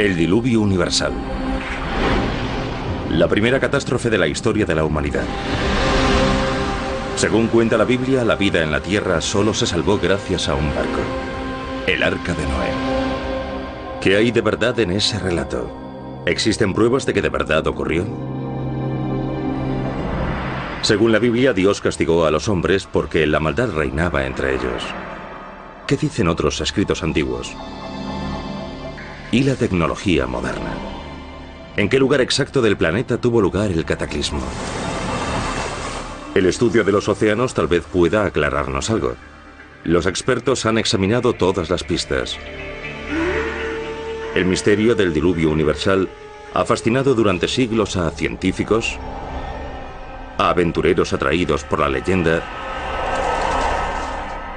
El diluvio universal. La primera catástrofe de la historia de la humanidad. Según cuenta la Biblia, la vida en la tierra solo se salvó gracias a un barco. El arca de Noé. ¿Qué hay de verdad en ese relato? ¿Existen pruebas de que de verdad ocurrió? Según la Biblia, Dios castigó a los hombres porque la maldad reinaba entre ellos. ¿Qué dicen otros escritos antiguos? ¿Y la tecnología moderna? ¿En qué lugar exacto del planeta tuvo lugar el cataclismo? El estudio de los océanos tal vez pueda aclararnos algo. Los expertos han examinado todas las pistas. El misterio del diluvio universal ha fascinado durante siglos a científicos, a aventureros atraídos por la leyenda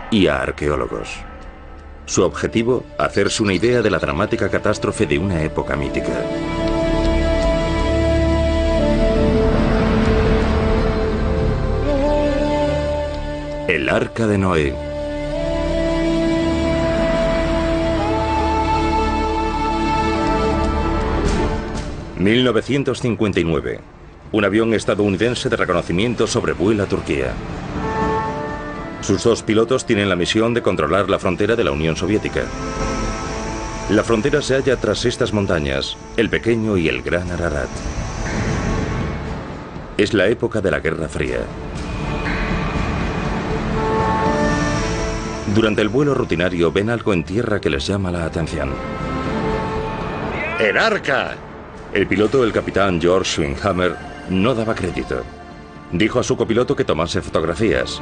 y a arqueólogos. Su objetivo, hacerse una idea de la dramática catástrofe de una época mítica. El Arca de Noé. ...1959... Un avión estadounidense de reconocimiento sobrevuela Turquía. Sus dos pilotos tienen la misión de controlar la frontera de la Unión Soviética. La frontera se halla tras estas montañas, el pequeño y el gran Ararat. Es la época de la Guerra Fría. Durante el vuelo rutinario ven algo en tierra que les llama la atención. ¡El arca! El piloto, el capitán George Swinghammer, no daba crédito. Dijo a su copiloto que tomase fotografías.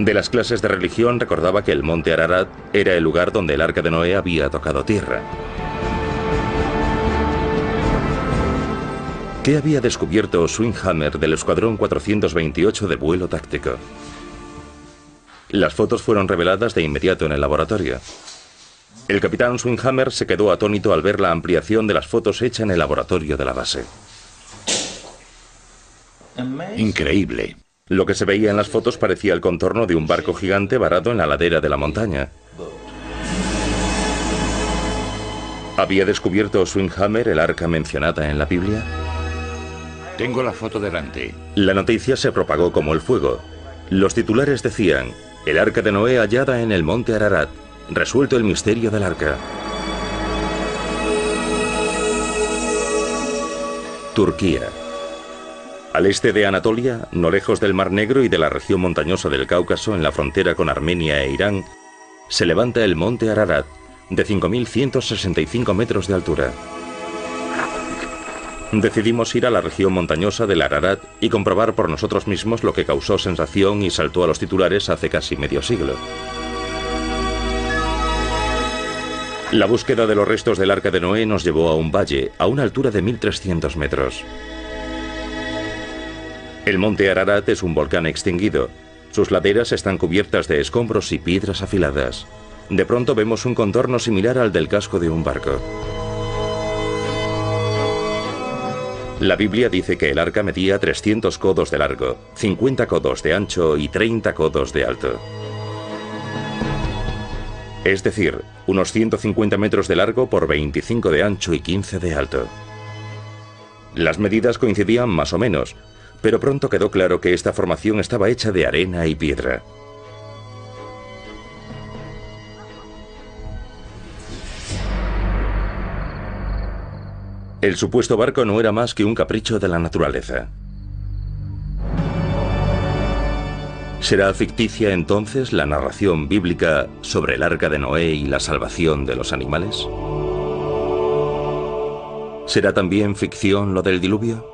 De las clases de religión recordaba que el monte Ararat era el lugar donde el arca de Noé había tocado tierra. ¿Qué había descubierto Swinghammer del Escuadrón 428 de vuelo táctico? Las fotos fueron reveladas de inmediato en el laboratorio. El capitán Swinghammer se quedó atónito al ver la ampliación de las fotos hecha en el laboratorio de la base. Increíble. Lo que se veía en las fotos parecía el contorno de un barco gigante varado en la ladera de la montaña. ¿Había descubierto Swinghammer el arca mencionada en la Biblia? Tengo la foto delante. La noticia se propagó como el fuego. Los titulares decían, el arca de Noé hallada en el monte Ararat, resuelto el misterio del arca. Turquía. Al este de Anatolia, no lejos del Mar Negro y de la región montañosa del Cáucaso en la frontera con Armenia e Irán, se levanta el monte Ararat, de 5.165 metros de altura. Decidimos ir a la región montañosa del Ararat y comprobar por nosotros mismos lo que causó sensación y saltó a los titulares hace casi medio siglo. La búsqueda de los restos del arca de Noé nos llevó a un valle, a una altura de 1.300 metros. El monte Ararat es un volcán extinguido. Sus laderas están cubiertas de escombros y piedras afiladas. De pronto vemos un contorno similar al del casco de un barco. La Biblia dice que el arca medía 300 codos de largo, 50 codos de ancho y 30 codos de alto. Es decir, unos 150 metros de largo por 25 de ancho y 15 de alto. Las medidas coincidían más o menos, pero pronto quedó claro que esta formación estaba hecha de arena y piedra. El supuesto barco no era más que un capricho de la naturaleza. ¿Será ficticia entonces la narración bíblica sobre el arca de Noé y la salvación de los animales? ¿Será también ficción lo del diluvio?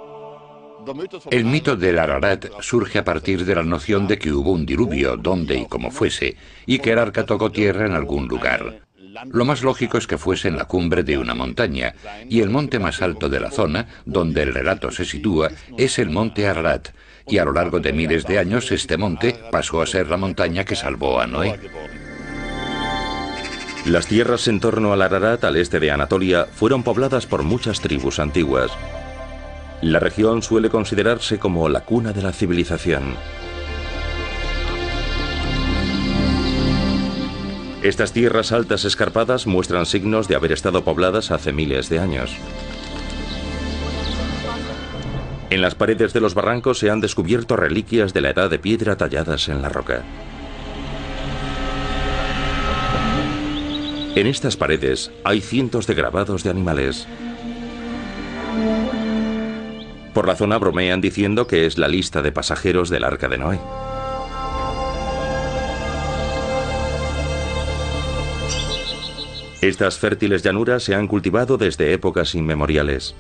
El mito del Ararat surge a partir de la noción de que hubo un diluvio, donde y como fuese, y que el arca tocó tierra en algún lugar. Lo más lógico es que fuese en la cumbre de una montaña, y el monte más alto de la zona, donde el relato se sitúa, es el monte Ararat, y a lo largo de miles de años este monte pasó a ser la montaña que salvó a Noé. Las tierras en torno al Ararat, al este de Anatolia, fueron pobladas por muchas tribus antiguas. La región suele considerarse como la cuna de la civilización. Estas tierras altas escarpadas muestran signos de haber estado pobladas hace miles de años. En las paredes de los barrancos se han descubierto reliquias de la edad de piedra talladas en la roca. En estas paredes hay cientos de grabados de animales. Por la zona bromean diciendo que es la lista de pasajeros del arca de Noé. Estas fértiles llanuras se han cultivado desde épocas inmemoriales.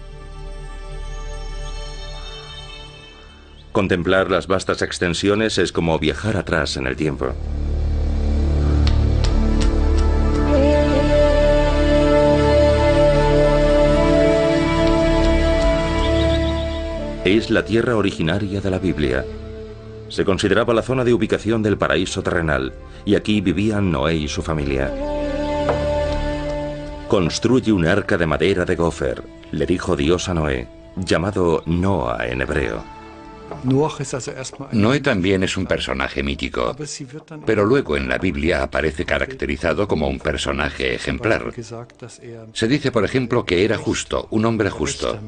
Contemplar las vastas extensiones es como viajar atrás en el tiempo. Es la tierra originaria de la Biblia. Se consideraba la zona de ubicación del paraíso terrenal, y aquí vivían Noé y su familia. Construye un arca de madera de gofer, le dijo Dios a Noé, llamado Noah en hebreo. Noé también es un personaje mítico, pero luego en la Biblia aparece caracterizado como un personaje ejemplar. Se dice, por ejemplo, que era justo, un hombre justo.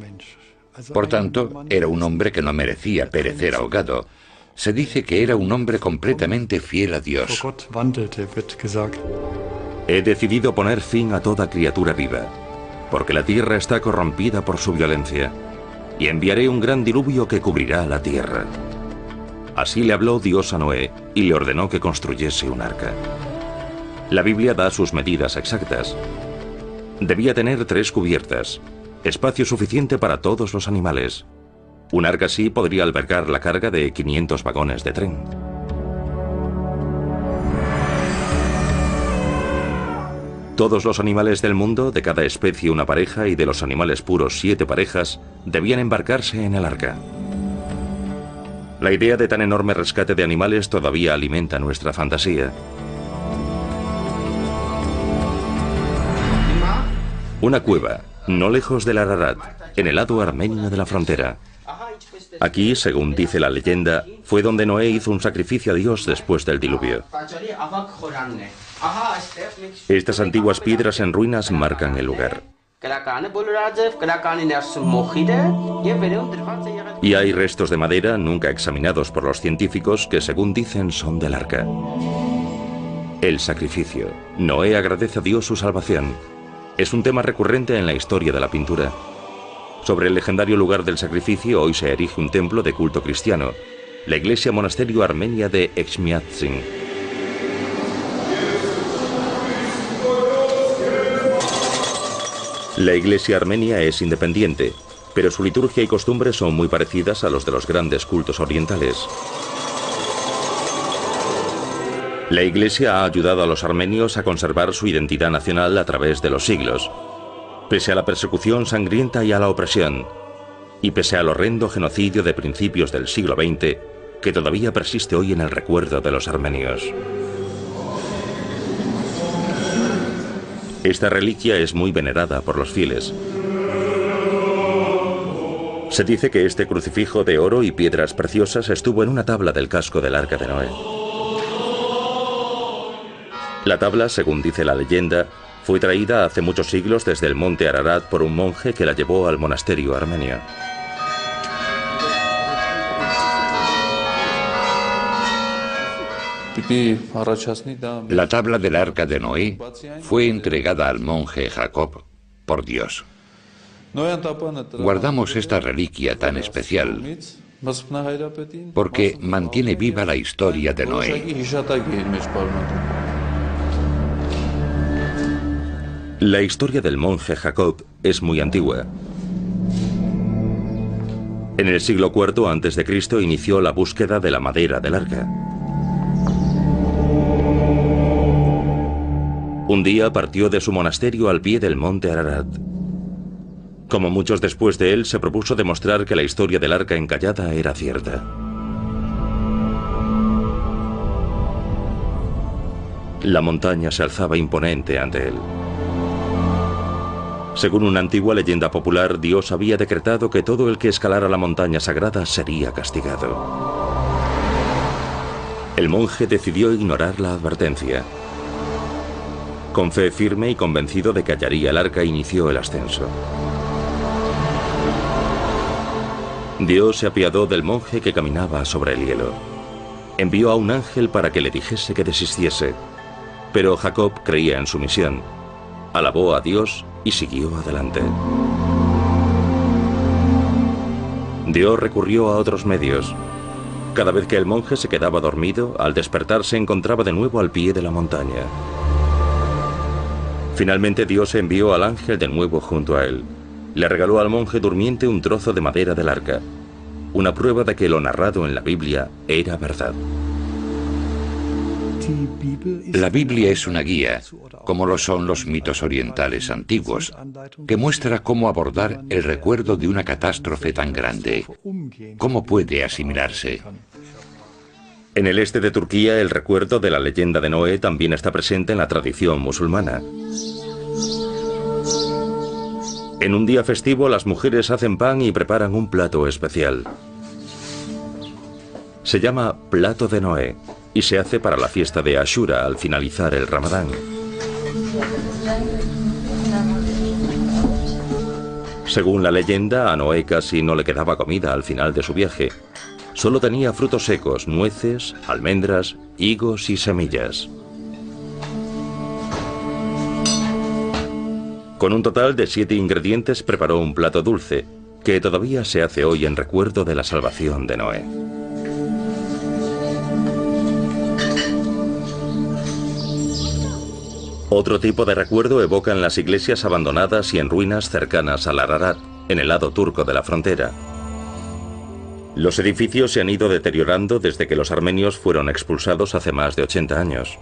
Por tanto, era un hombre que no merecía perecer ahogado. Se dice que era un hombre completamente fiel a Dios. He decidido poner fin a toda criatura viva, porque la tierra está corrompida por su violencia, y enviaré un gran diluvio que cubrirá la tierra. Así le habló Dios a Noé y le ordenó que construyese un arca. La Biblia da sus medidas exactas. Debía tener tres cubiertas, espacio suficiente para todos los animales. Un arca así podría albergar la carga de 500 vagones de tren. Todos los animales del mundo, de cada especie una pareja y de los animales puros siete parejas, debían embarcarse en el arca. La idea de tan enorme rescate de animales todavía alimenta nuestra fantasía. Una cueva, no lejos del Ararat, en el lado armenio de la frontera. Aquí, según dice la leyenda, fue donde Noé hizo un sacrificio a Dios después del diluvio. Estas antiguas piedras en ruinas marcan el lugar. Y hay restos de madera nunca examinados por los científicos que según dicen son del arca. El sacrificio. Noé agradece a Dios su salvación es un tema recurrente en la historia de la pintura. Sobre el legendario lugar del sacrificio hoy se erige un templo de culto cristiano, la iglesia monasterio armenia de Exmiatzin. La iglesia armenia es independiente, pero su liturgia y costumbres son muy parecidas a los de los grandes cultos orientales. La Iglesia ha ayudado a los armenios a conservar su identidad nacional a través de los siglos, pese a la persecución sangrienta y a la opresión, y pese al horrendo genocidio de principios del siglo XX que todavía persiste hoy en el recuerdo de los armenios. Esta reliquia es muy venerada por los fieles. Se dice que este crucifijo de oro y piedras preciosas estuvo en una tabla del casco del arca de Noé. La tabla, según dice la leyenda, fue traída hace muchos siglos desde el monte Ararat por un monje que la llevó al monasterio armenio. La tabla del arca de Noé fue entregada al monje Jacob por Dios. Guardamos esta reliquia tan especial porque mantiene viva la historia de Noé. La historia del monje Jacob es muy antigua. En el siglo IV a.C. inició la búsqueda de la madera del arca. Un día partió de su monasterio al pie del monte Ararat. Como muchos después de él, se propuso demostrar que la historia del arca encallada era cierta. La montaña se alzaba imponente ante él. Según una antigua leyenda popular, Dios había decretado que todo el que escalara la montaña sagrada sería castigado. El monje decidió ignorar la advertencia. Con fe firme y convencido de que hallaría el arca, inició el ascenso. Dios se apiadó del monje que caminaba sobre el hielo. Envió a un ángel para que le dijese que desistiese, pero Jacob creía en su misión. Alabó a Dios y siguió adelante. Dios recurrió a otros medios. Cada vez que el monje se quedaba dormido, al despertar se encontraba de nuevo al pie de la montaña. Finalmente Dios envió al ángel de nuevo junto a él. Le regaló al monje durmiente un trozo de madera del arca, una prueba de que lo narrado en la Biblia era verdad. La Biblia es una guía, como lo son los mitos orientales antiguos, que muestra cómo abordar el recuerdo de una catástrofe tan grande. ¿Cómo puede asimilarse? En el este de Turquía, el recuerdo de la leyenda de Noé también está presente en la tradición musulmana. En un día festivo, las mujeres hacen pan y preparan un plato especial. Se llama plato de Noé y se hace para la fiesta de Ashura al finalizar el Ramadán. Según la leyenda, a Noé casi no le quedaba comida al final de su viaje. Solo tenía frutos secos, nueces, almendras, higos y semillas. Con un total de siete ingredientes preparó un plato dulce, que todavía se hace hoy en recuerdo de la salvación de Noé. Otro tipo de recuerdo evocan las iglesias abandonadas y en ruinas cercanas al Ararat, en el lado turco de la frontera. Los edificios se han ido deteriorando desde que los armenios fueron expulsados hace más de 80 años.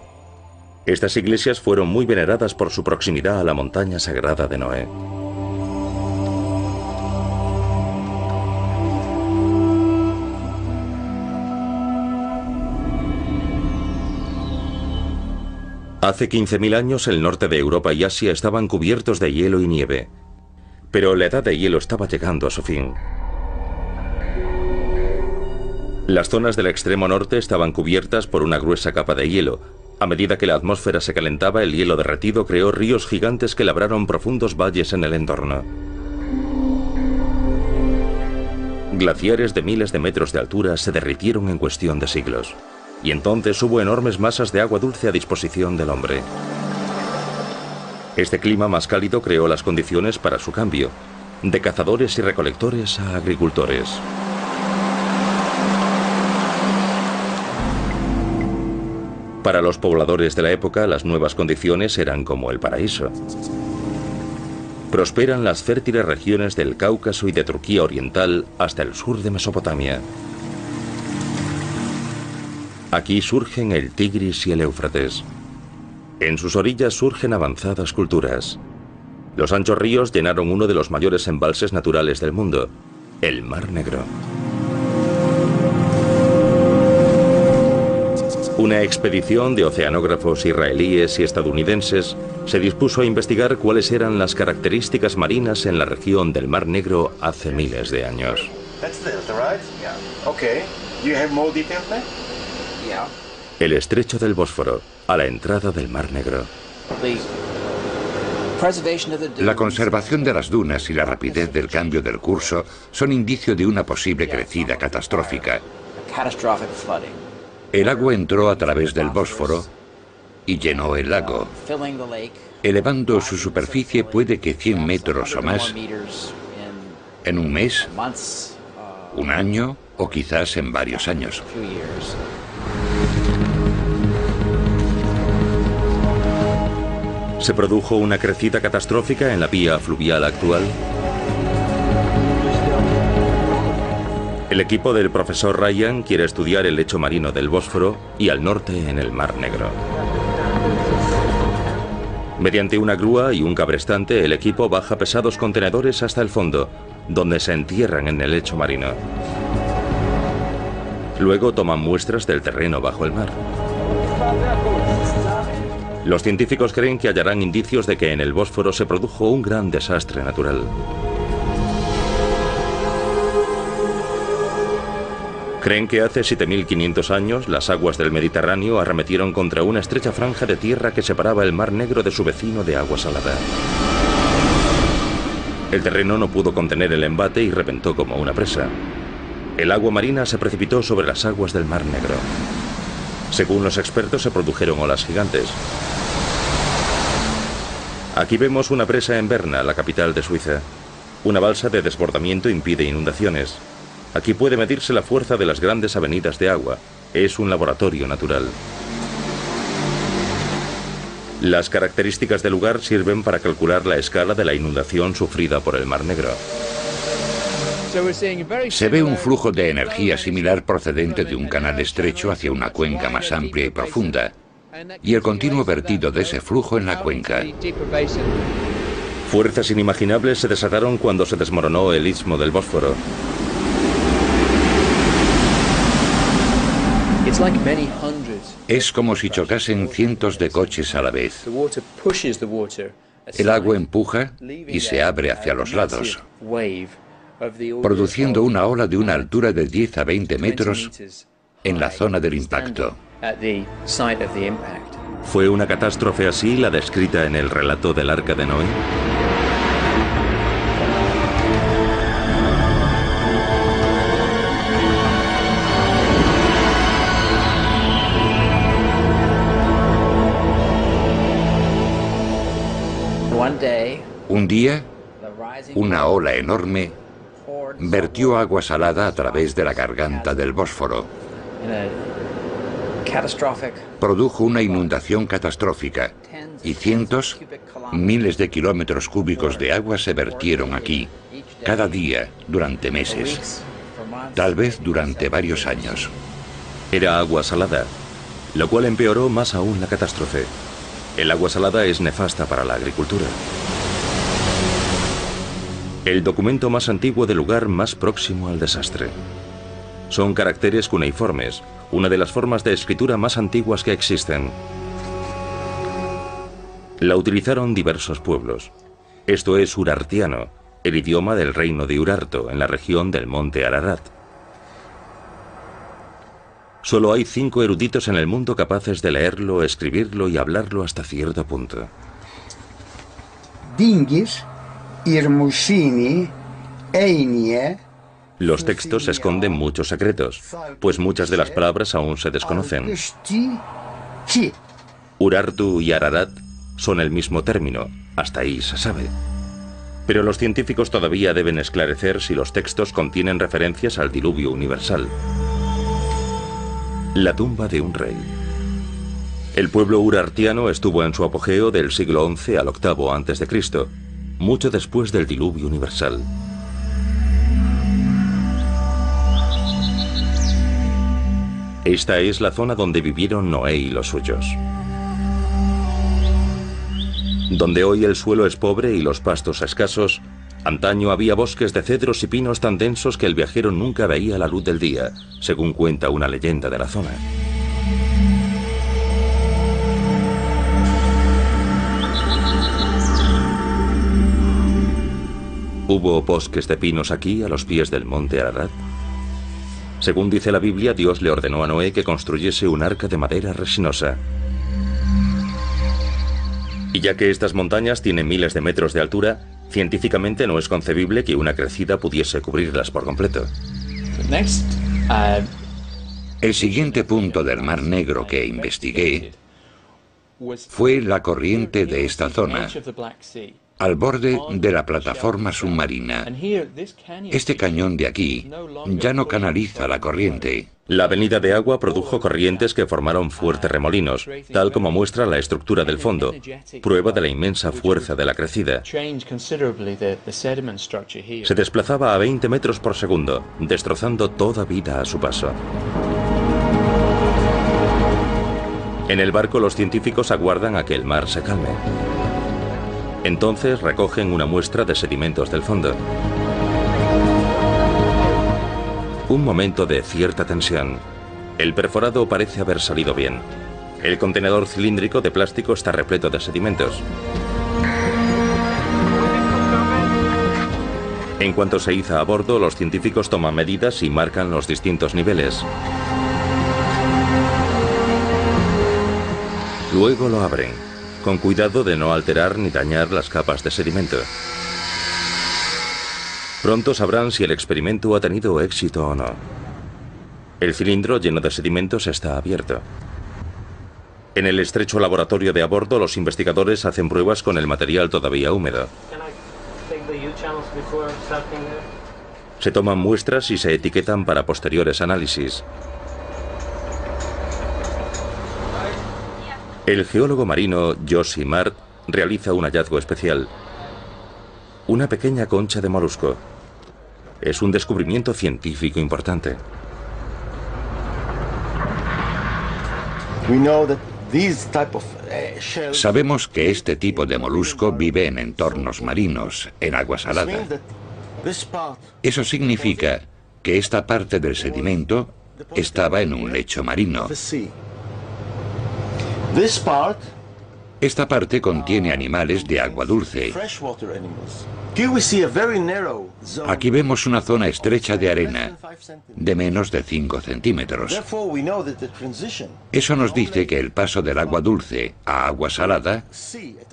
Estas iglesias fueron muy veneradas por su proximidad a la montaña sagrada de Noé. Hace 15.000 años el norte de Europa y Asia estaban cubiertos de hielo y nieve, pero la edad de hielo estaba llegando a su fin. Las zonas del extremo norte estaban cubiertas por una gruesa capa de hielo. A medida que la atmósfera se calentaba, el hielo derretido creó ríos gigantes que labraron profundos valles en el entorno. Glaciares de miles de metros de altura se derritieron en cuestión de siglos y entonces hubo enormes masas de agua dulce a disposición del hombre. Este clima más cálido creó las condiciones para su cambio, de cazadores y recolectores a agricultores. Para los pobladores de la época, las nuevas condiciones eran como el paraíso. Prosperan las fértiles regiones del Cáucaso y de Turquía Oriental hasta el sur de Mesopotamia. Aquí surgen el Tigris y el Éufrates. En sus orillas surgen avanzadas culturas. Los anchos ríos llenaron uno de los mayores embalses naturales del mundo, el Mar Negro. Una expedición de oceanógrafos israelíes y estadounidenses se dispuso a investigar cuáles eran las características marinas en la región del Mar Negro hace miles de años. El estrecho del Bósforo, a la entrada del Mar Negro. La conservación de las dunas y la rapidez del cambio del curso son indicio de una posible crecida catastrófica. El agua entró a través del Bósforo y llenó el lago, elevando su superficie puede que 100 metros o más en un mes, un año o quizás en varios años. ¿Se produjo una crecida catastrófica en la vía fluvial actual? El equipo del profesor Ryan quiere estudiar el lecho marino del Bósforo y al norte en el Mar Negro. Mediante una grúa y un cabrestante, el equipo baja pesados contenedores hasta el fondo, donde se entierran en el lecho marino. Luego toman muestras del terreno bajo el mar. Los científicos creen que hallarán indicios de que en el Bósforo se produjo un gran desastre natural. Creen que hace 7.500 años las aguas del Mediterráneo arremetieron contra una estrecha franja de tierra que separaba el Mar Negro de su vecino de agua salada. El terreno no pudo contener el embate y reventó como una presa. El agua marina se precipitó sobre las aguas del Mar Negro. Según los expertos, se produjeron olas gigantes. Aquí vemos una presa en Berna, la capital de Suiza. Una balsa de desbordamiento impide inundaciones. Aquí puede medirse la fuerza de las grandes avenidas de agua. Es un laboratorio natural. Las características del lugar sirven para calcular la escala de la inundación sufrida por el Mar Negro. Se ve un flujo de energía similar procedente de un canal estrecho hacia una cuenca más amplia y profunda, y el continuo vertido de ese flujo en la cuenca. Fuerzas inimaginables se desataron cuando se desmoronó el istmo del Bósforo. Es como si chocasen cientos de coches a la vez. El agua empuja y se abre hacia los lados, produciendo una ola de una altura de 10 a 20 metros en la zona del impacto. ¿Fue una catástrofe así la descrita en el relato del Arca de Noé? Un día, una ola enorme vertió agua salada a través de la garganta del Bósforo. Produjo una inundación catastrófica y cientos, miles de kilómetros cúbicos de agua se vertieron aquí, cada día, durante meses, tal vez durante varios años. Era agua salada, lo cual empeoró más aún la catástrofe. El agua salada es nefasta para la agricultura. El documento más antiguo del lugar más próximo al desastre. Son caracteres cuneiformes, una de las formas de escritura más antiguas que existen. La utilizaron diversos pueblos. Esto es urartiano, el idioma del reino de Urarto, en la región del monte Ararat. Solo hay cinco eruditos en el mundo capaces de leerlo, escribirlo y hablarlo hasta cierto punto. Dingis, los textos esconden muchos secretos, pues muchas de las palabras aún se desconocen. Urartu y Ararat son el mismo término, hasta ahí se sabe. Pero los científicos todavía deben esclarecer si los textos contienen referencias al diluvio universal. La tumba de un rey. El pueblo urartiano estuvo en su apogeo del siglo XI al VIII a.C., mucho después del diluvio universal. Esta es la zona donde vivieron Noé y los suyos. Donde hoy el suelo es pobre y los pastos escasos, antaño había bosques de cedros y pinos tan densos que el viajero nunca veía la luz del día, según cuenta una leyenda de la zona. ¿Hubo bosques de pinos aquí, a los pies del monte Ararat? Según dice la Biblia, Dios le ordenó a Noé que construyese un arca de madera resinosa. Y ya que estas montañas tienen miles de metros de altura, científicamente no es concebible que una crecida pudiese cubrirlas por completo. El siguiente punto del Mar Negro que investigué fue la corriente de esta zona al borde de la plataforma submarina. Este cañón de aquí ya no canaliza la corriente. La avenida de agua produjo corrientes que formaron fuertes remolinos, tal como muestra la estructura del fondo, prueba de la inmensa fuerza de la crecida. Se desplazaba a 20 metros por segundo, destrozando toda vida a su paso. En el barco los científicos aguardan a que el mar se calme. Entonces recogen una muestra de sedimentos del fondo. Un momento de cierta tensión. El perforado parece haber salido bien. El contenedor cilíndrico de plástico está repleto de sedimentos. En cuanto se iza a bordo, los científicos toman medidas y marcan los distintos niveles. Luego lo abren, con cuidado de no alterar ni dañar las capas de sedimento. Pronto sabrán si el experimento ha tenido éxito o no. El cilindro lleno de sedimentos está abierto. En el estrecho laboratorio de a bordo, los investigadores hacen pruebas con el material todavía húmedo. Se toman muestras y se etiquetan para posteriores análisis. El geólogo marino Joshi Mart realiza un hallazgo especial. Una pequeña concha de molusco. Es un descubrimiento científico importante. Uh, Sabemos que este tipo de molusco vive en entornos marinos, en agua salada. Eso significa que esta parte del sedimento estaba en un lecho marino. Esta parte contiene animales de agua dulce. Aquí vemos una zona estrecha de arena de menos de 5 centímetros. Eso nos dice que el paso del agua dulce a agua salada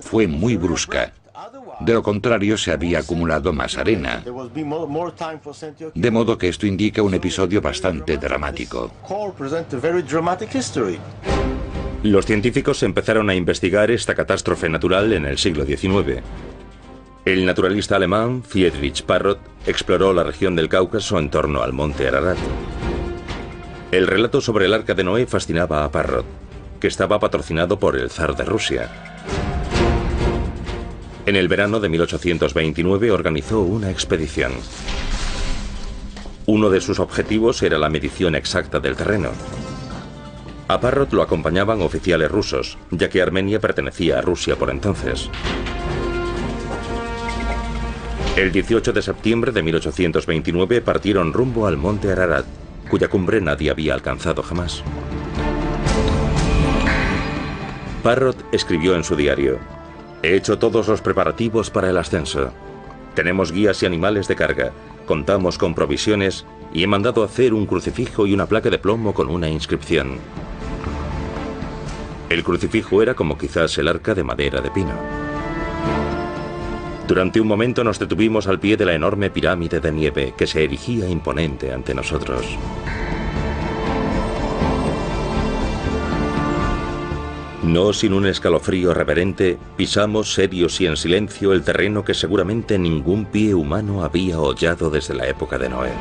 fue muy brusca. De lo contrario, se había acumulado más arena. De modo que esto indica un episodio bastante dramático. Los científicos empezaron a investigar esta catástrofe natural en el siglo XIX. El naturalista alemán Friedrich Parrot exploró la región del Cáucaso en torno al monte Ararat. El relato sobre el arca de Noé fascinaba a Parrot, que estaba patrocinado por el zar de Rusia. En el verano de 1829 organizó una expedición. Uno de sus objetivos era la medición exacta del terreno. A Parrot lo acompañaban oficiales rusos, ya que Armenia pertenecía a Rusia por entonces. El 18 de septiembre de 1829 partieron rumbo al monte Ararat, cuya cumbre nadie había alcanzado jamás. Parrot escribió en su diario, He hecho todos los preparativos para el ascenso. Tenemos guías y animales de carga, contamos con provisiones y he mandado hacer un crucifijo y una placa de plomo con una inscripción. El crucifijo era como quizás el arca de madera de pino. Durante un momento nos detuvimos al pie de la enorme pirámide de nieve que se erigía imponente ante nosotros. No sin un escalofrío reverente, pisamos serios y en silencio el terreno que seguramente ningún pie humano había hollado desde la época de Noé.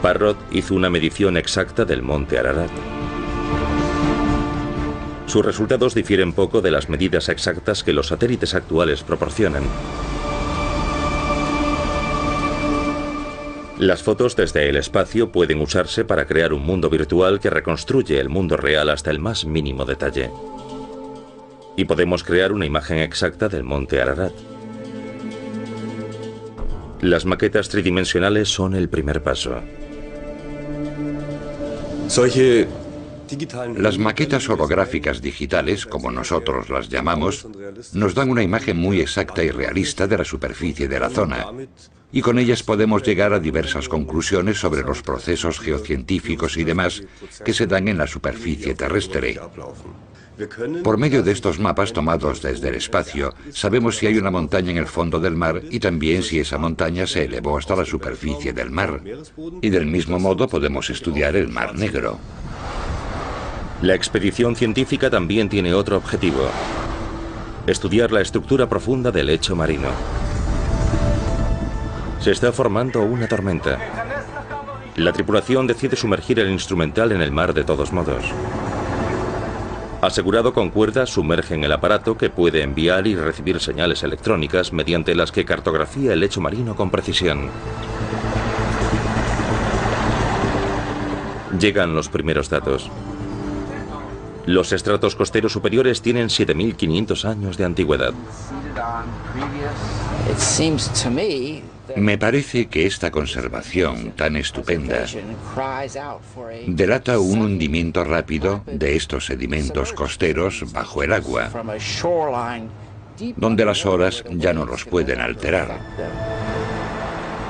Parrot hizo una medición exacta del monte Ararat. Sus resultados difieren poco de las medidas exactas que los satélites actuales proporcionan. Las fotos desde el espacio pueden usarse para crear un mundo virtual que reconstruye el mundo real hasta el más mínimo detalle. Y podemos crear una imagen exacta del monte Ararat. Las maquetas tridimensionales son el primer paso. Las maquetas holográficas digitales, como nosotros las llamamos, nos dan una imagen muy exacta y realista de la superficie de la zona, y con ellas podemos llegar a diversas conclusiones sobre los procesos geocientíficos y demás que se dan en la superficie terrestre. Por medio de estos mapas tomados desde el espacio, sabemos si hay una montaña en el fondo del mar y también si esa montaña se elevó hasta la superficie del mar. Y del mismo modo podemos estudiar el Mar Negro. La expedición científica también tiene otro objetivo. Estudiar la estructura profunda del lecho marino. Se está formando una tormenta. La tripulación decide sumergir el instrumental en el mar de todos modos. Asegurado con cuerdas, sumergen el aparato que puede enviar y recibir señales electrónicas mediante las que cartografía el lecho marino con precisión. Llegan los primeros datos. Los estratos costeros superiores tienen 7.500 años de antigüedad. Me parece que esta conservación tan estupenda delata un hundimiento rápido de estos sedimentos costeros bajo el agua. donde las horas ya no los pueden alterar.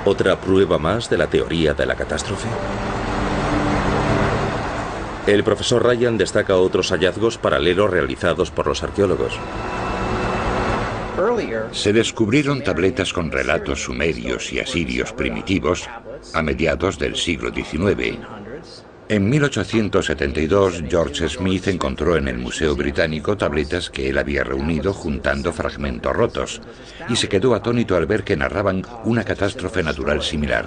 ¿Otra prueba más de la teoría de la catástrofe? El profesor Ryan destaca otros hallazgos paralelos realizados por los arqueólogos. Se descubrieron tabletas con relatos sumerios y asirios primitivos a mediados del siglo XIX. En 1872, George Smith encontró en el Museo Británico tabletas que él había reunido juntando fragmentos rotos, y se quedó atónito al ver que narraban una catástrofe natural similar.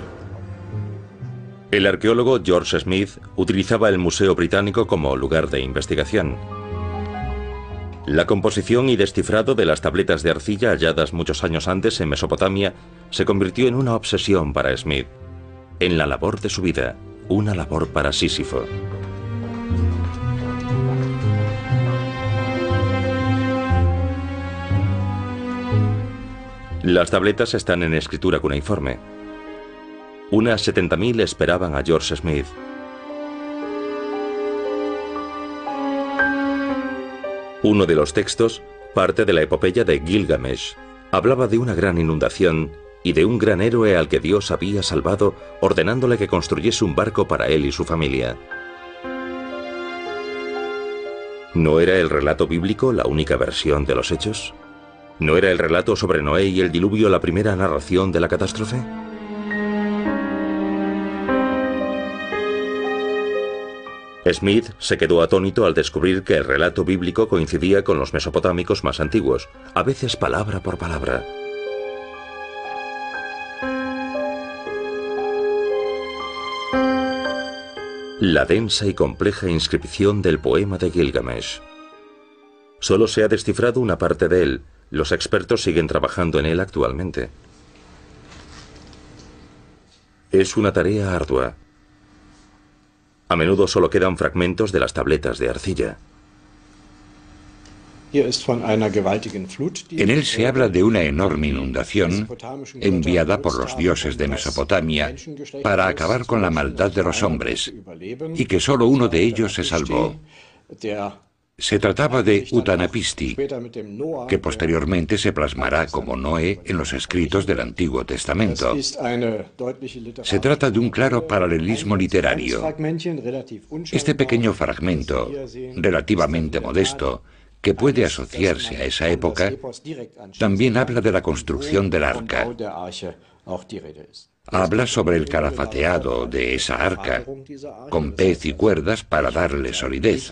El arqueólogo George Smith utilizaba el Museo Británico como lugar de investigación. La composición y descifrado de las tabletas de arcilla halladas muchos años antes en Mesopotamia se convirtió en una obsesión para Smith, en la labor de su vida una labor para Sísifo. Las tabletas están en escritura cuneiforme. Unas 70.000 esperaban a George Smith. Uno de los textos, parte de la epopeya de Gilgamesh, hablaba de una gran inundación y de un gran héroe al que Dios había salvado ordenándole que construyese un barco para él y su familia. ¿No era el relato bíblico la única versión de los hechos? ¿No era el relato sobre Noé y el diluvio la primera narración de la catástrofe? Smith se quedó atónito al descubrir que el relato bíblico coincidía con los mesopotámicos más antiguos, a veces palabra por palabra. la densa y compleja inscripción del poema de Gilgamesh. Solo se ha descifrado una parte de él, los expertos siguen trabajando en él actualmente. Es una tarea ardua. A menudo solo quedan fragmentos de las tabletas de arcilla. En él se habla de una enorme inundación enviada por los dioses de Mesopotamia para acabar con la maldad de los hombres y que solo uno de ellos se salvó. Se trataba de Utanapisti, que posteriormente se plasmará como Noé en los escritos del Antiguo Testamento. Se trata de un claro paralelismo literario. Este pequeño fragmento, relativamente modesto, que puede asociarse a esa época, también habla de la construcción del arca. Habla sobre el calafateado de esa arca, con pez y cuerdas para darle solidez.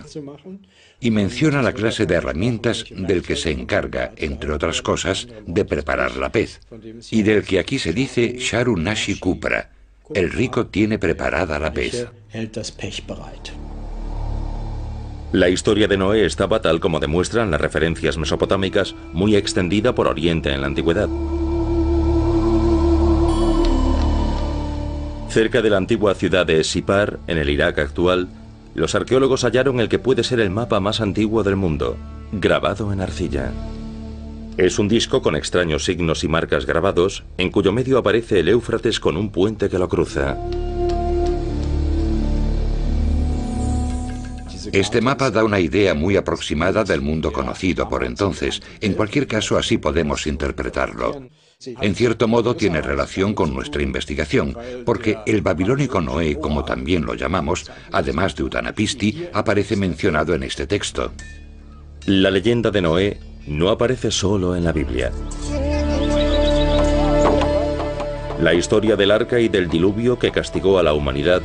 Y menciona la clase de herramientas del que se encarga, entre otras cosas, de preparar la pez, y del que aquí se dice Sharunashi Kupra, el rico tiene preparada la pez. La historia de Noé estaba, tal como demuestran las referencias mesopotámicas, muy extendida por Oriente en la antigüedad. Cerca de la antigua ciudad de Sipar, en el Irak actual, los arqueólogos hallaron el que puede ser el mapa más antiguo del mundo, grabado en arcilla. Es un disco con extraños signos y marcas grabados, en cuyo medio aparece el Éufrates con un puente que lo cruza. Este mapa da una idea muy aproximada del mundo conocido por entonces. En cualquier caso, así podemos interpretarlo. En cierto modo tiene relación con nuestra investigación, porque el babilónico Noé, como también lo llamamos, además de Utanapisti, aparece mencionado en este texto. La leyenda de Noé no aparece solo en la Biblia. La historia del arca y del diluvio que castigó a la humanidad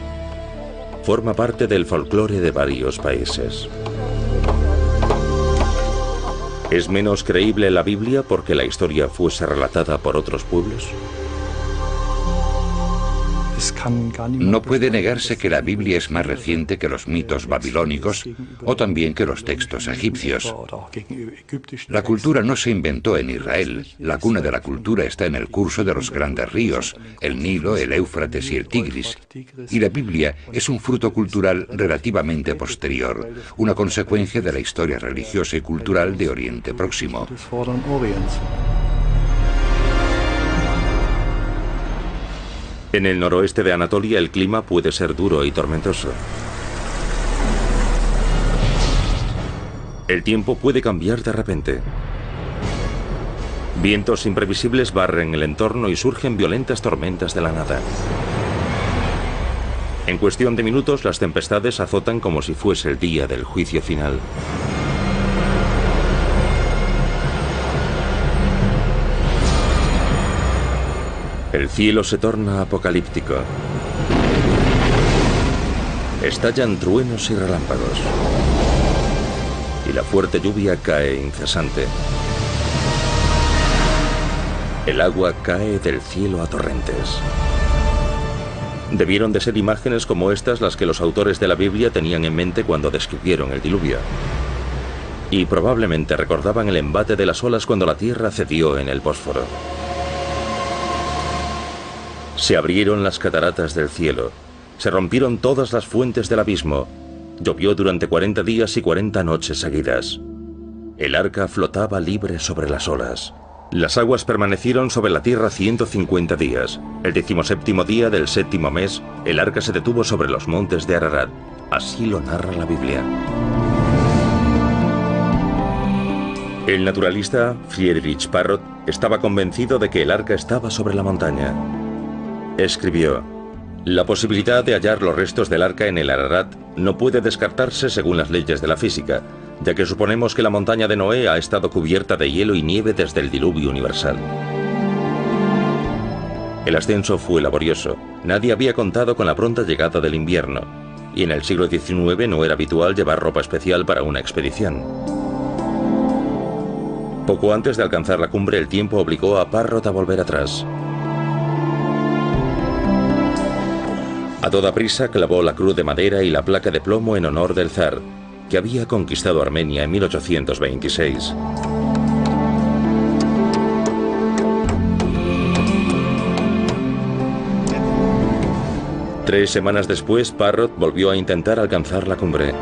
forma parte del folclore de varios países. ¿Es menos creíble la Biblia porque la historia fuese relatada por otros pueblos? No puede negarse que la Biblia es más reciente que los mitos babilónicos o también que los textos egipcios. La cultura no se inventó en Israel. La cuna de la cultura está en el curso de los grandes ríos, el Nilo, el Éufrates y el Tigris. Y la Biblia es un fruto cultural relativamente posterior, una consecuencia de la historia religiosa y cultural de Oriente Próximo. En el noroeste de Anatolia el clima puede ser duro y tormentoso. El tiempo puede cambiar de repente. Vientos imprevisibles barren el entorno y surgen violentas tormentas de la nada. En cuestión de minutos las tempestades azotan como si fuese el día del juicio final. El cielo se torna apocalíptico. Estallan truenos y relámpagos. Y la fuerte lluvia cae incesante. El agua cae del cielo a torrentes. Debieron de ser imágenes como estas las que los autores de la Biblia tenían en mente cuando describieron el diluvio. Y probablemente recordaban el embate de las olas cuando la tierra cedió en el Bósforo. Se abrieron las cataratas del cielo, se rompieron todas las fuentes del abismo, llovió durante 40 días y 40 noches seguidas. El arca flotaba libre sobre las olas. Las aguas permanecieron sobre la tierra 150 días. El decimoséptimo día del séptimo mes, el arca se detuvo sobre los montes de Ararat. Así lo narra la Biblia. El naturalista Friedrich Parrot estaba convencido de que el arca estaba sobre la montaña. Escribió, la posibilidad de hallar los restos del arca en el Ararat no puede descartarse según las leyes de la física, ya que suponemos que la montaña de Noé ha estado cubierta de hielo y nieve desde el diluvio universal. El ascenso fue laborioso, nadie había contado con la pronta llegada del invierno, y en el siglo XIX no era habitual llevar ropa especial para una expedición. Poco antes de alcanzar la cumbre el tiempo obligó a Parrot a volver atrás. A toda prisa clavó la cruz de madera y la placa de plomo en honor del zar, que había conquistado Armenia en 1826. Tres semanas después, Parrot volvió a intentar alcanzar la cumbre.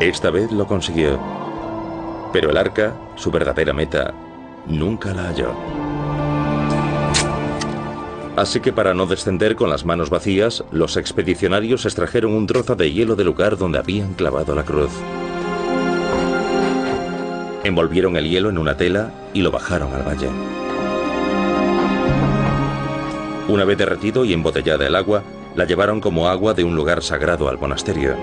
Esta vez lo consiguió. Pero el arca, su verdadera meta, nunca la halló. Así que para no descender con las manos vacías, los expedicionarios extrajeron un trozo de hielo del lugar donde habían clavado la cruz. Envolvieron el hielo en una tela y lo bajaron al valle. Una vez derretido y embotellada el agua, la llevaron como agua de un lugar sagrado al monasterio.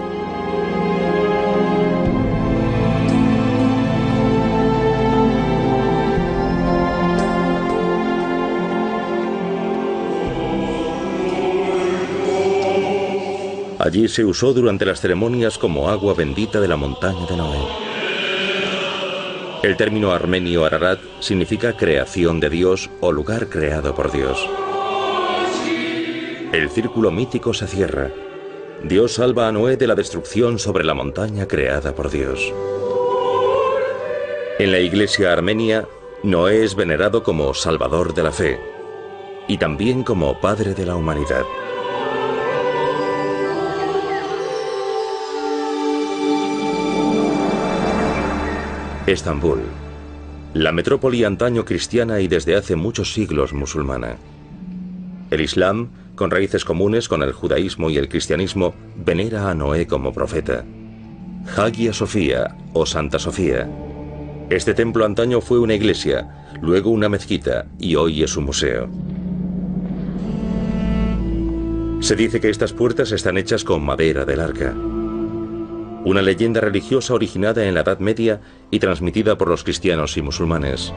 Allí se usó durante las ceremonias como agua bendita de la montaña de Noé. El término armenio Ararat significa creación de Dios o lugar creado por Dios. El círculo mítico se cierra. Dios salva a Noé de la destrucción sobre la montaña creada por Dios. En la iglesia armenia, Noé es venerado como salvador de la fe y también como padre de la humanidad. Estambul, la metrópoli antaño cristiana y desde hace muchos siglos musulmana. El Islam, con raíces comunes con el judaísmo y el cristianismo, venera a Noé como profeta. Hagia Sofía o Santa Sofía. Este templo antaño fue una iglesia, luego una mezquita y hoy es un museo. Se dice que estas puertas están hechas con madera del arca una leyenda religiosa originada en la Edad Media y transmitida por los cristianos y musulmanes.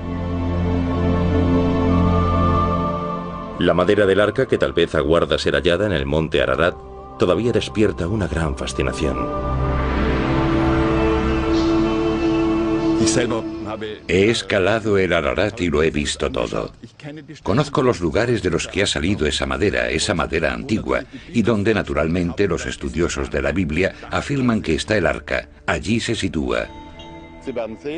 La madera del arca, que tal vez aguarda ser hallada en el monte Ararat, todavía despierta una gran fascinación. He escalado el Ararat y lo he visto todo. Conozco los lugares de los que ha salido esa madera, esa madera antigua, y donde naturalmente los estudiosos de la Biblia afirman que está el arca. Allí se sitúa.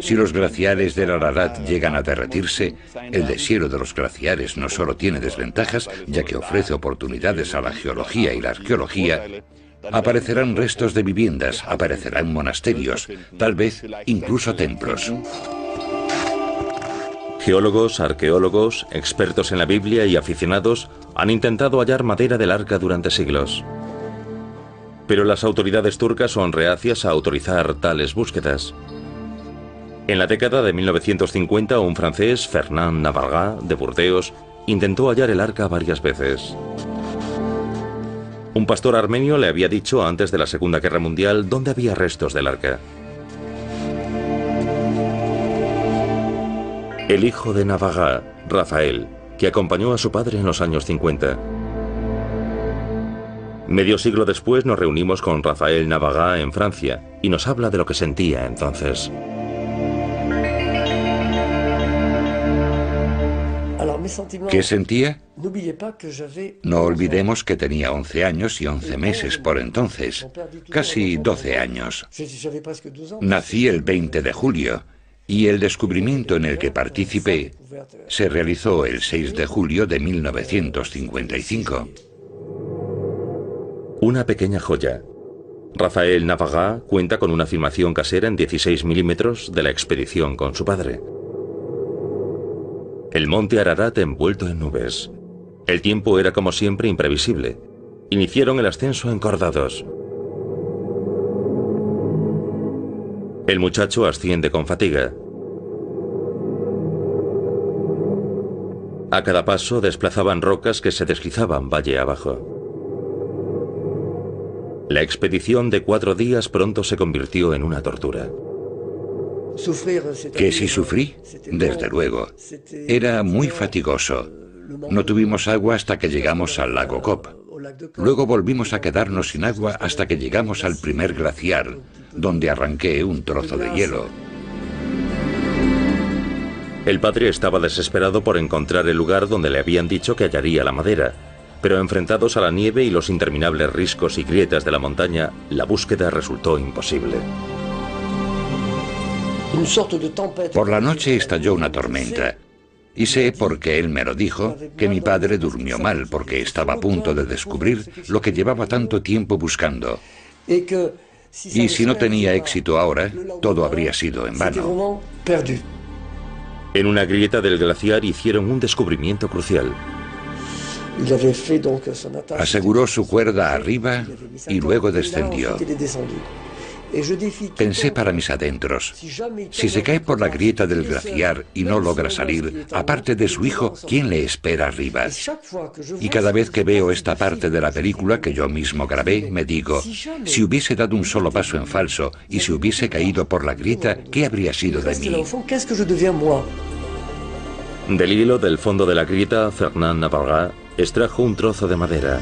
Si los glaciares del Ararat llegan a derretirse, el deshielo de los glaciares no solo tiene desventajas, ya que ofrece oportunidades a la geología y la arqueología, Aparecerán restos de viviendas, aparecerán monasterios, tal vez incluso templos. Geólogos, arqueólogos, expertos en la Biblia y aficionados han intentado hallar madera del arca durante siglos. Pero las autoridades turcas son reacias a autorizar tales búsquedas. En la década de 1950, un francés, Fernand Navarra, de Burdeos, intentó hallar el arca varias veces. Un pastor armenio le había dicho antes de la Segunda Guerra Mundial dónde había restos del arca. El hijo de Navarra, Rafael, que acompañó a su padre en los años 50. Medio siglo después nos reunimos con Rafael Navarra en Francia y nos habla de lo que sentía entonces. ¿Qué sentía? No olvidemos que tenía 11 años y 11 meses por entonces, casi 12 años. Nací el 20 de julio y el descubrimiento en el que participé se realizó el 6 de julio de 1955. Una pequeña joya. Rafael Navarra cuenta con una filmación casera en 16 milímetros de la expedición con su padre. El monte Ararat envuelto en nubes. El tiempo era como siempre imprevisible. Iniciaron el ascenso encordados. El muchacho asciende con fatiga. A cada paso desplazaban rocas que se deslizaban valle abajo. La expedición de cuatro días pronto se convirtió en una tortura. Que si sufrí, desde luego. Era muy fatigoso. No tuvimos agua hasta que llegamos al lago Cop. Luego volvimos a quedarnos sin agua hasta que llegamos al primer glaciar, donde arranqué un trozo de hielo. El padre estaba desesperado por encontrar el lugar donde le habían dicho que hallaría la madera, pero enfrentados a la nieve y los interminables riscos y grietas de la montaña, la búsqueda resultó imposible. Por la noche estalló una tormenta. Y sé, porque él me lo dijo, que mi padre durmió mal porque estaba a punto de descubrir lo que llevaba tanto tiempo buscando. Y si no tenía éxito ahora, todo habría sido en vano. En una grieta del glaciar hicieron un descubrimiento crucial. Aseguró su cuerda arriba y luego descendió. Pensé para mis adentros, si se cae por la grieta del glaciar y no logra salir, aparte de su hijo, ¿quién le espera arriba? Y cada vez que veo esta parte de la película que yo mismo grabé, me digo, si hubiese dado un solo paso en falso y si hubiese caído por la grieta, ¿qué habría sido de mí? Del hilo del fondo de la grieta, Fernand Navarra extrajo un trozo de madera.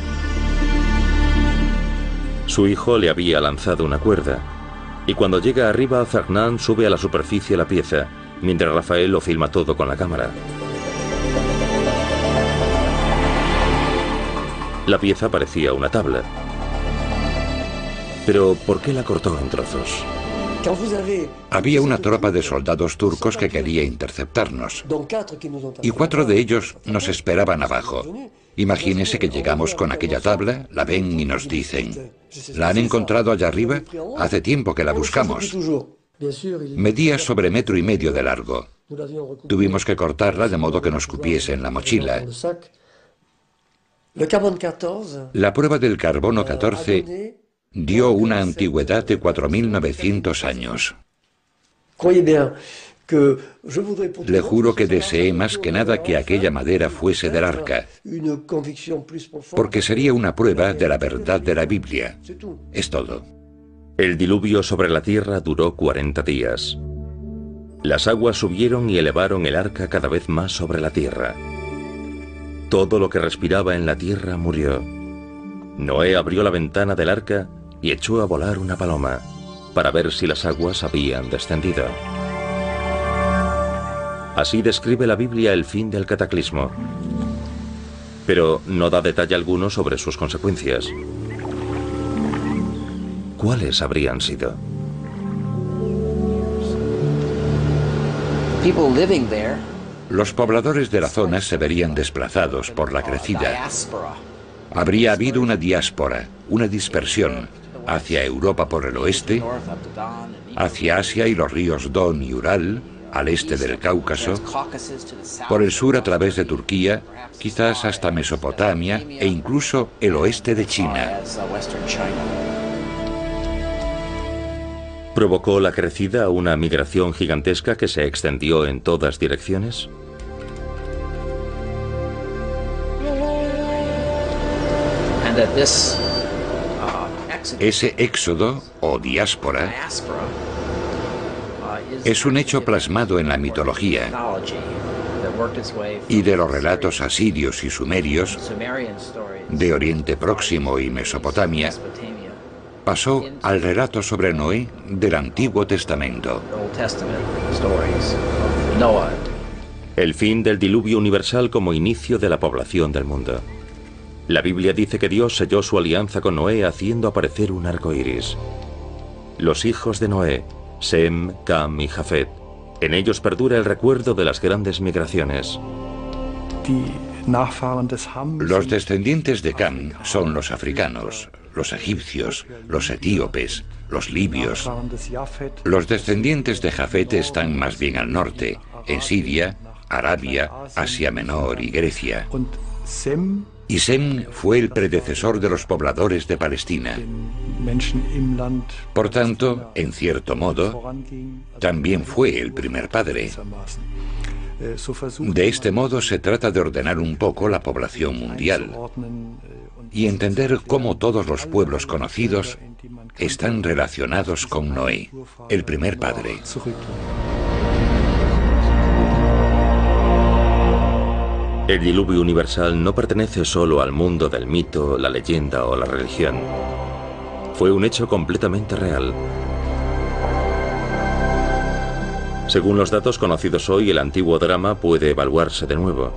Su hijo le había lanzado una cuerda, y cuando llega arriba, Fernand sube a la superficie la pieza, mientras Rafael lo filma todo con la cámara. La pieza parecía una tabla. Pero, ¿por qué la cortó en trozos? Había una tropa de soldados turcos que quería interceptarnos. Y cuatro de ellos nos esperaban abajo. Imagínese que llegamos con aquella tabla, la ven y nos dicen, ¿la han encontrado allá arriba? Hace tiempo que la buscamos. Medía sobre metro y medio de largo. Tuvimos que cortarla de modo que nos cupiese en la mochila. La prueba del carbono 14 dio una antigüedad de 4.900 años. Le juro que deseé más que nada que aquella madera fuese del arca, porque sería una prueba de la verdad de la Biblia. Es todo. El diluvio sobre la tierra duró 40 días. Las aguas subieron y elevaron el arca cada vez más sobre la tierra. Todo lo que respiraba en la tierra murió. Noé abrió la ventana del arca y echó a volar una paloma para ver si las aguas habían descendido. Así describe la Biblia el fin del cataclismo, pero no da detalle alguno sobre sus consecuencias. ¿Cuáles habrían sido? Los pobladores de la zona se verían desplazados por la crecida. Habría habido una diáspora, una dispersión, hacia Europa por el oeste, hacia Asia y los ríos Don y Ural, al este del Cáucaso, por el sur a través de Turquía, quizás hasta Mesopotamia e incluso el oeste de China. ¿Provocó la crecida una migración gigantesca que se extendió en todas direcciones? Ese éxodo o diáspora es un hecho plasmado en la mitología y de los relatos asirios y sumerios de Oriente Próximo y Mesopotamia pasó al relato sobre Noé del Antiguo Testamento. El fin del diluvio universal como inicio de la población del mundo. La Biblia dice que Dios selló su alianza con Noé haciendo aparecer un arco iris. Los hijos de Noé, Sem, Cam y Jafet. En ellos perdura el recuerdo de las grandes migraciones. Los descendientes de Cam son los africanos, los egipcios, los etíopes, los libios. Los descendientes de Jafet están más bien al norte, en Siria, Arabia, Asia Menor y Grecia. Y Sem fue el predecesor de los pobladores de Palestina. Por tanto, en cierto modo, también fue el primer padre. De este modo se trata de ordenar un poco la población mundial y entender cómo todos los pueblos conocidos están relacionados con Noé, el primer padre. El diluvio universal no pertenece solo al mundo del mito, la leyenda o la religión. Fue un hecho completamente real. Según los datos conocidos hoy, el antiguo drama puede evaluarse de nuevo.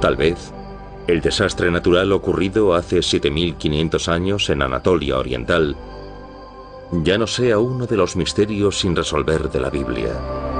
Tal vez, el desastre natural ocurrido hace 7.500 años en Anatolia Oriental ya no sea uno de los misterios sin resolver de la Biblia.